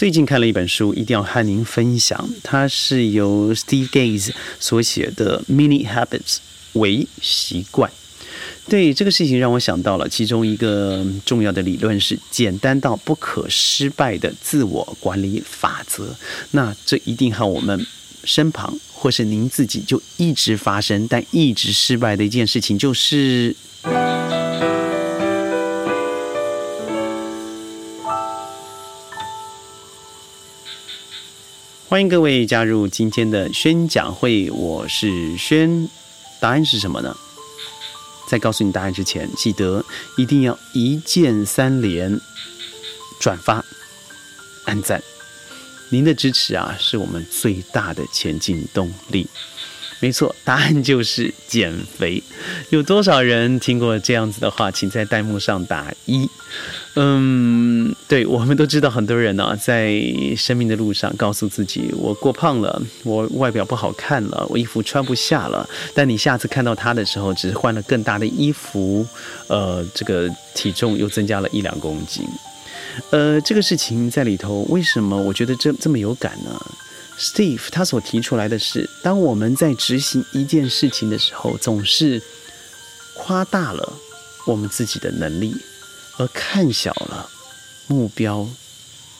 最近看了一本书，一定要和您分享。它是由 Steve Gaze 所写的《Mini Habits》为习惯。对这个事情让我想到了其中一个重要的理论是简单到不可失败的自我管理法则。那这一定和我们身旁或是您自己就一直发生但一直失败的一件事情就是。欢迎各位加入今天的宣讲会，我是宣。答案是什么呢？在告诉你答案之前，记得一定要一键三连，转发、按赞。您的支持啊，是我们最大的前进动力。没错，答案就是减肥。有多少人听过这样子的话？请在弹幕上打一。嗯，对，我们都知道，很多人呢，在生命的路上告诉自己，我过胖了，我外表不好看了，我衣服穿不下了。但你下次看到他的时候，只是换了更大的衣服，呃，这个体重又增加了一两公斤。呃，这个事情在里头，为什么我觉得这这么有感呢？Steve 他所提出来的是，当我们在执行一件事情的时候，总是夸大了我们自己的能力。而看小了目标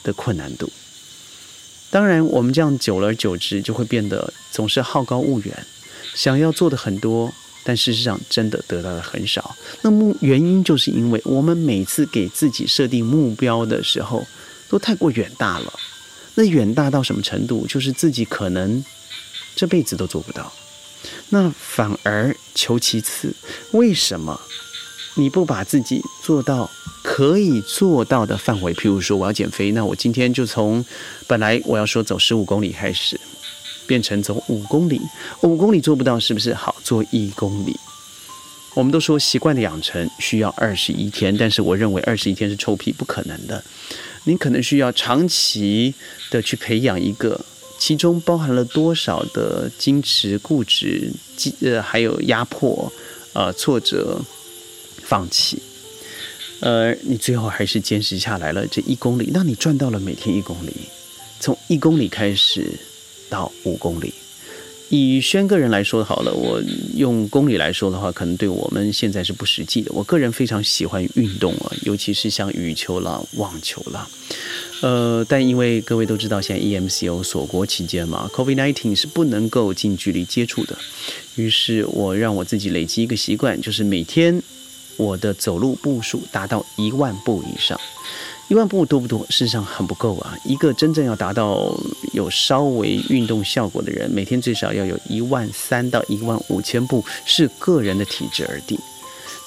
的困难度，当然，我们这样久而久之就会变得总是好高骛远，想要做的很多，但事实上真的得到的很少。那目原因就是因为我们每次给自己设定目标的时候，都太过远大了。那远大到什么程度？就是自己可能这辈子都做不到。那反而求其次，为什么？你不把自己做到可以做到的范围，譬如说我要减肥，那我今天就从本来我要说走十五公里开始，变成走五公里。五公里做不到，是不是好做一公里？我们都说习惯的养成需要二十一天，但是我认为二十一天是臭屁，不可能的。你可能需要长期的去培养一个，其中包含了多少的矜持、固执、呃，还有压迫、呃，挫折。放弃，呃，你最后还是坚持下来了这一公里，那你赚到了每天一公里，从一公里开始到五公里。以轩个人来说好了，我用公里来说的话，可能对我们现在是不实际的。我个人非常喜欢运动啊，尤其是像羽球啦、网球啦。呃，但因为各位都知道，现在 EMCO 锁国期间嘛，COVID-19 是不能够近距离接触的。于是我让我自己累积一个习惯，就是每天。我的走路步数达到一万步以上，一万步多不多？事实上很不够啊！一个真正要达到有稍微运动效果的人，每天最少要有一万三到一万五千步，是个人的体质而定。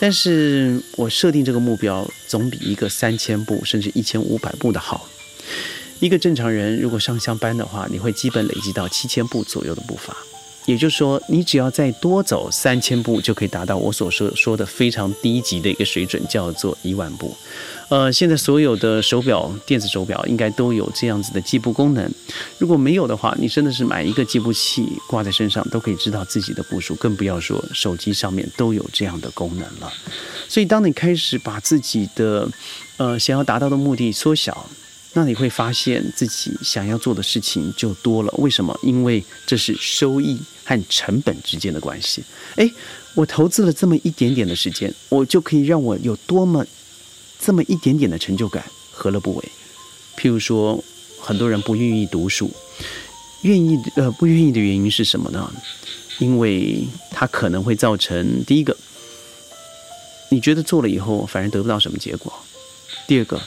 但是我设定这个目标，总比一个三千步甚至一千五百步的好。一个正常人如果上下班的话，你会基本累积到七千步左右的步伐。也就是说，你只要再多走三千步，就可以达到我所说说的非常低级的一个水准，叫做一万步。呃，现在所有的手表、电子手表应该都有这样子的计步功能。如果没有的话，你真的是买一个计步器挂在身上，都可以知道自己的步数，更不要说手机上面都有这样的功能了。所以，当你开始把自己的呃想要达到的目的缩小。那你会发现自己想要做的事情就多了。为什么？因为这是收益和成本之间的关系。诶，我投资了这么一点点的时间，我就可以让我有多么这么一点点的成就感，何乐不为？譬如说，很多人不愿意读书，愿意呃不愿意的原因是什么呢？因为它可能会造成第一个，你觉得做了以后反而得不到什么结果；第二个，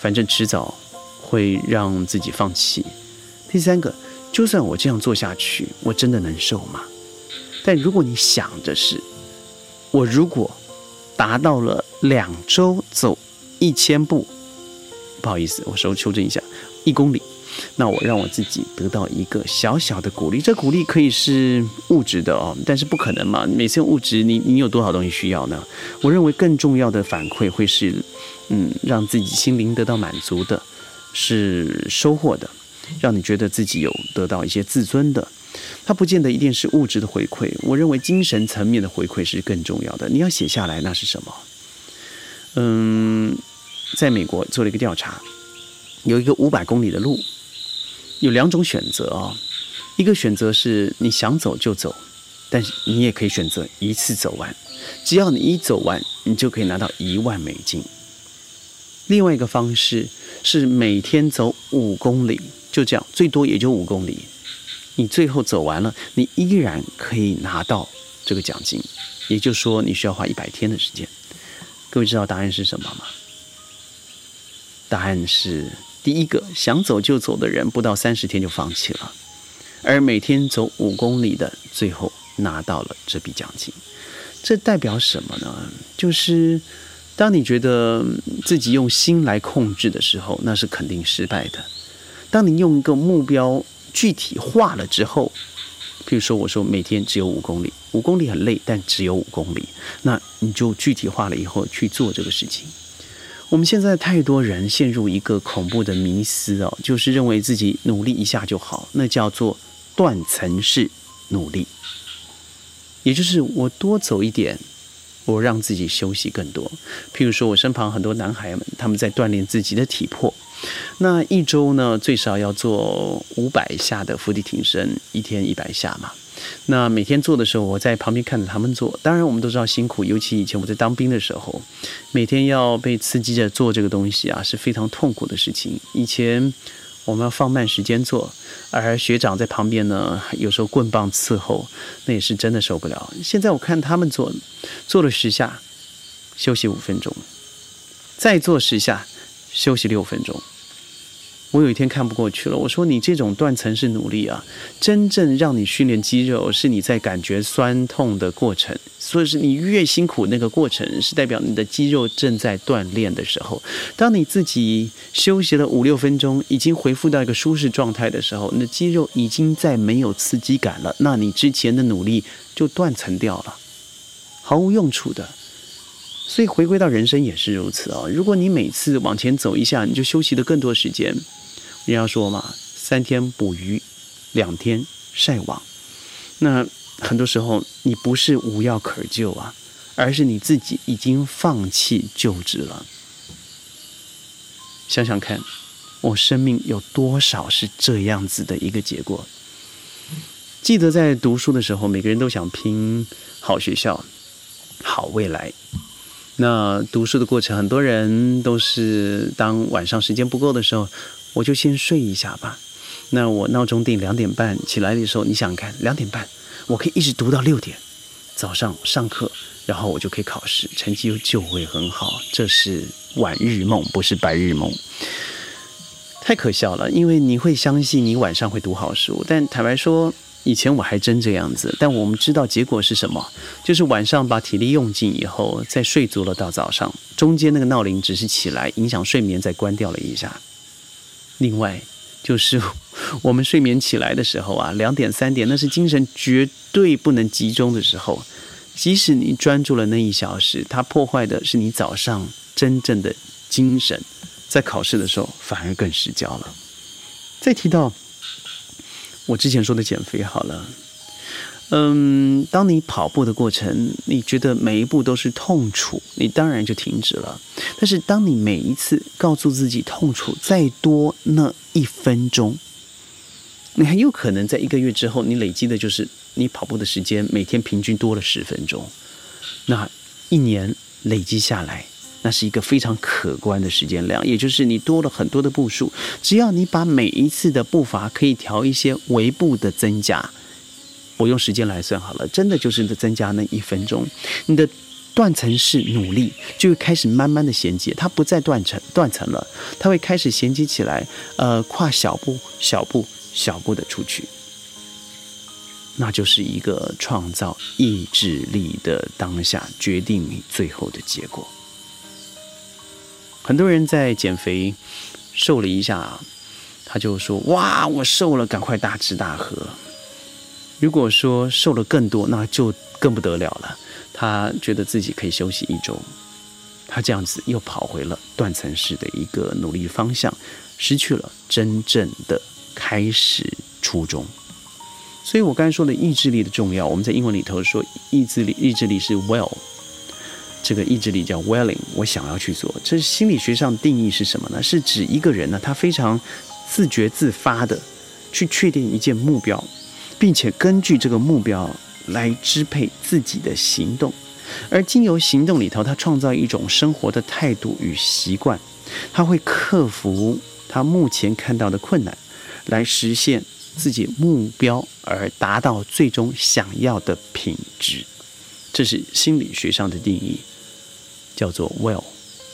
反正迟早。会让自己放弃。第三个，就算我这样做下去，我真的能瘦吗？但如果你想着是，我如果达到了两周走一千步，不好意思，我稍微修正一下，一公里，那我让我自己得到一个小小的鼓励。这鼓励可以是物质的哦，但是不可能嘛。每次物质，你你有多少东西需要呢？我认为更重要的反馈会是，嗯，让自己心灵得到满足的。是收获的，让你觉得自己有得到一些自尊的，它不见得一定是物质的回馈。我认为精神层面的回馈是更重要的。你要写下来，那是什么？嗯，在美国做了一个调查，有一个五百公里的路，有两种选择啊。一个选择是你想走就走，但是你也可以选择一次走完，只要你一走完，你就可以拿到一万美金。另外一个方式是每天走五公里，就这样，最多也就五公里。你最后走完了，你依然可以拿到这个奖金，也就是说，你需要花一百天的时间。各位知道答案是什么吗？答案是第一个，想走就走的人，不到三十天就放弃了。而每天走五公里的，最后拿到了这笔奖金，这代表什么呢？就是当你觉得自己用心来控制的时候，那是肯定失败的。当你用一个目标具体化了之后，譬如说我说每天只有五公里，五公里很累，但只有五公里，那你就具体化了以后去做这个事情。我们现在太多人陷入一个恐怖的迷思哦，就是认为自己努力一下就好，那叫做。断层式努力，也就是我多走一点，我让自己休息更多。譬如说，我身旁很多男孩们，他们在锻炼自己的体魄，那一周呢最少要做五百下的伏地挺身，一天一百下嘛。那每天做的时候，我在旁边看着他们做。当然，我们都知道辛苦，尤其以前我在当兵的时候，每天要被刺激着做这个东西啊，是非常痛苦的事情。以前。我们要放慢时间做，而学长在旁边呢，有时候棍棒伺候，那也是真的受不了。现在我看他们做，做了十下，休息五分钟，再做十下，休息六分钟。我有一天看不过去了，我说你这种断层式努力啊，真正让你训练肌肉是你在感觉酸痛的过程，所以是你越辛苦那个过程是代表你的肌肉正在锻炼的时候。当你自己休息了五六分钟，已经恢复到一个舒适状态的时候，你的肌肉已经在没有刺激感了，那你之前的努力就断层掉了，毫无用处的。所以回归到人生也是如此啊！如果你每次往前走一下，你就休息的更多时间。人家说嘛，三天捕鱼，两天晒网。那很多时候你不是无药可救啊，而是你自己已经放弃救治了。想想看，我生命有多少是这样子的一个结果？记得在读书的时候，每个人都想拼好学校、好未来。那读书的过程，很多人都是当晚上时间不够的时候，我就先睡一下吧。那我闹钟定两点半起来的时候，你想看两点半，我可以一直读到六点。早上上课，然后我就可以考试，成绩又就会很好。这是晚日梦，不是白日梦。太可笑了，因为你会相信你晚上会读好书，但坦白说。以前我还真这样子，但我们知道结果是什么，就是晚上把体力用尽以后，再睡足了到早上，中间那个闹铃只是起来影响睡眠，再关掉了一下。另外，就是 我们睡眠起来的时候啊，两点三点，那是精神绝对不能集中的时候，即使你专注了那一小时，它破坏的是你早上真正的精神，在考试的时候反而更失焦了。再提到。我之前说的减肥好了，嗯，当你跑步的过程，你觉得每一步都是痛楚，你当然就停止了。但是当你每一次告诉自己痛楚再多那一分钟，你很有可能在一个月之后，你累积的就是你跑步的时间每天平均多了十分钟，那一年累积下来。那是一个非常可观的时间量，也就是你多了很多的步数。只要你把每一次的步伐可以调一些微步的增加，我用时间来算好了，真的就是增加那一分钟，你的断层式努力就会开始慢慢的衔接，它不再断层断层了，它会开始衔接起来，呃，跨小步、小步、小步的出去，那就是一个创造意志力的当下，决定你最后的结果。很多人在减肥，瘦了一下，他就说：“哇，我瘦了，赶快大吃大喝。”如果说瘦了更多，那就更不得了了。他觉得自己可以休息一周，他这样子又跑回了断层式的一个努力方向，失去了真正的开始初衷。所以我刚才说的意志力的重要，我们在英文里头说意志力，意志力是 will。这个意志力叫 willing，我想要去做。这心理学上定义是什么呢？是指一个人呢，他非常自觉自发的去确定一件目标，并且根据这个目标来支配自己的行动，而经由行动里头，他创造一种生活的态度与习惯，他会克服他目前看到的困难，来实现自己目标，而达到最终想要的品质。这是心理学上的定义。叫做 will，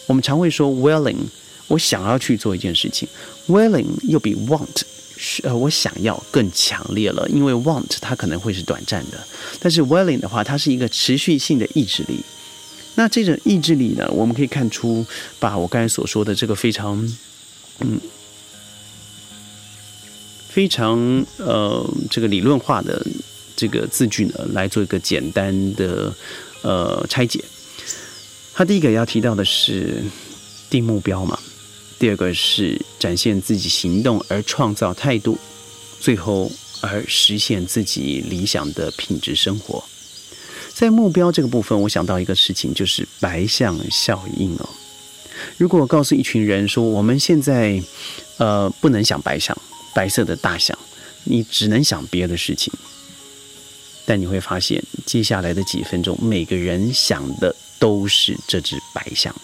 我们常会说 willing，我想要去做一件事情，willing 又比 want，呃，我想要更强烈了，因为 want 它可能会是短暂的，但是 willing 的话，它是一个持续性的意志力。那这种意志力呢，我们可以看出，把我刚才所说的这个非常，嗯，非常呃这个理论化的这个字句呢，来做一个简单的呃拆解。他第一个要提到的是定目标嘛，第二个是展现自己行动而创造态度，最后而实现自己理想的品质生活。在目标这个部分，我想到一个事情，就是白象效应哦。如果告诉一群人说，我们现在呃不能想白象，白色的大象，你只能想别的事情，但你会发现，接下来的几分钟，每个人想的。都是这只白象，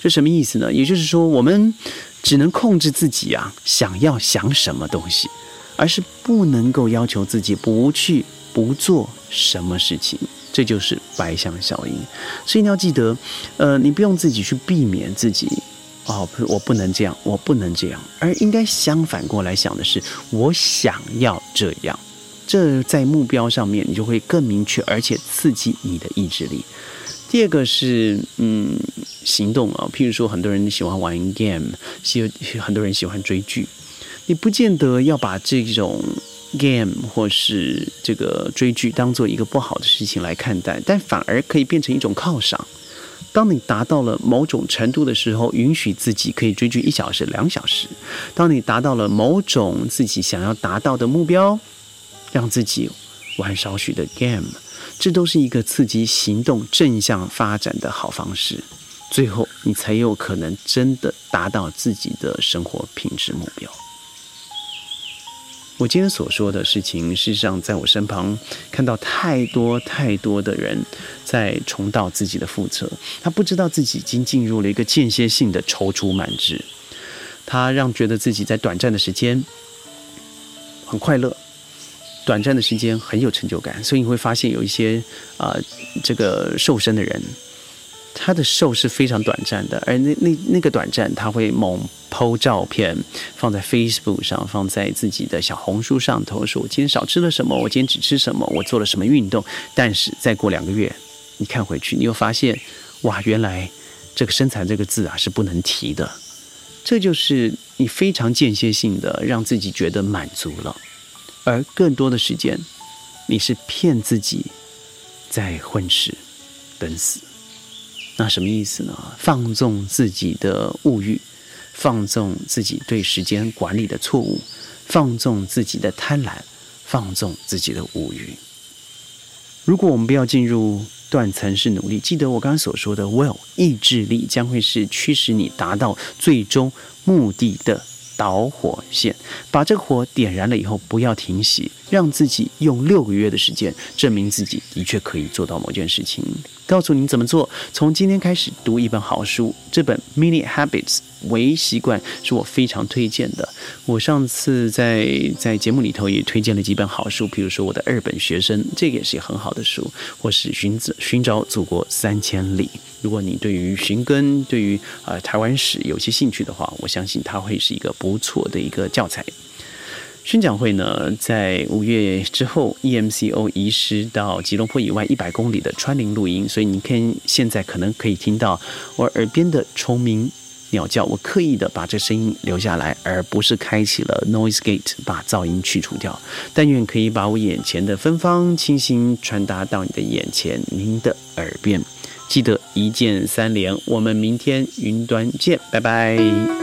这什么意思呢？也就是说，我们只能控制自己啊，想要想什么东西，而是不能够要求自己不去不做什么事情。这就是白象效应。所以你要记得，呃，你不用自己去避免自己哦，我不能这样，我不能这样，而应该相反过来想的是，我想要这样。这在目标上面，你就会更明确，而且刺激你的意志力。第二个是，嗯，行动啊，譬如说，很多人喜欢玩 game，喜很多人喜欢追剧，你不见得要把这种 game 或是这个追剧当做一个不好的事情来看待，但反而可以变成一种犒赏。当你达到了某种程度的时候，允许自己可以追剧一小时、两小时；当你达到了某种自己想要达到的目标，让自己玩少许的 game。这都是一个刺激行动正向发展的好方式，最后你才有可能真的达到自己的生活品质目标。我今天所说的事情，事实上在我身旁看到太多太多的人在重蹈自己的覆辙，他不知道自己已经进入了一个间歇性的踌躇满志，他让觉得自己在短暂的时间很快乐。短暂的时间很有成就感，所以你会发现有一些啊，这个瘦身的人，他的瘦是非常短暂的，而那那那个短暂，他会猛剖照片放在 Facebook 上，放在自己的小红书上头，说我今天少吃了什么，我今天只吃什么，我做了什么运动。但是再过两个月，你看回去，你又发现，哇，原来这个身材这个字啊是不能提的。这就是你非常间歇性的让自己觉得满足了。而更多的时间，你是骗自己在混吃等死，那什么意思呢？放纵自己的物欲，放纵自己对时间管理的错误，放纵自己的贪婪，放纵自己的物欲。如果我们不要进入断层式努力，记得我刚刚所说的 will 意志力将会是驱使你达到最终目的的。导火线，把这个火点燃了以后，不要停息，让自己用六个月的时间证明自己的确可以做到某件事情。告诉你怎么做，从今天开始读一本好书，这本《Mini Habits》微习惯是我非常推荐的。我上次在在节目里头也推荐了几本好书，比如说我的二本学生，这个也是一个很好的书，或是寻子寻找祖国三千里。如果你对于寻根、对于呃台湾史有些兴趣的话，我相信它会是一个不错的一个教材。宣讲会呢，在五月之后，EMCO 移师到吉隆坡以外一百公里的川林录音，所以你看现在可能可以听到我耳边的虫鸣鸟叫。我刻意的把这声音留下来，而不是开启了 Noise Gate 把噪音去除掉。但愿可以把我眼前的芬芳清新传达到你的眼前，您的耳边。记得一键三连，我们明天云端见，拜拜。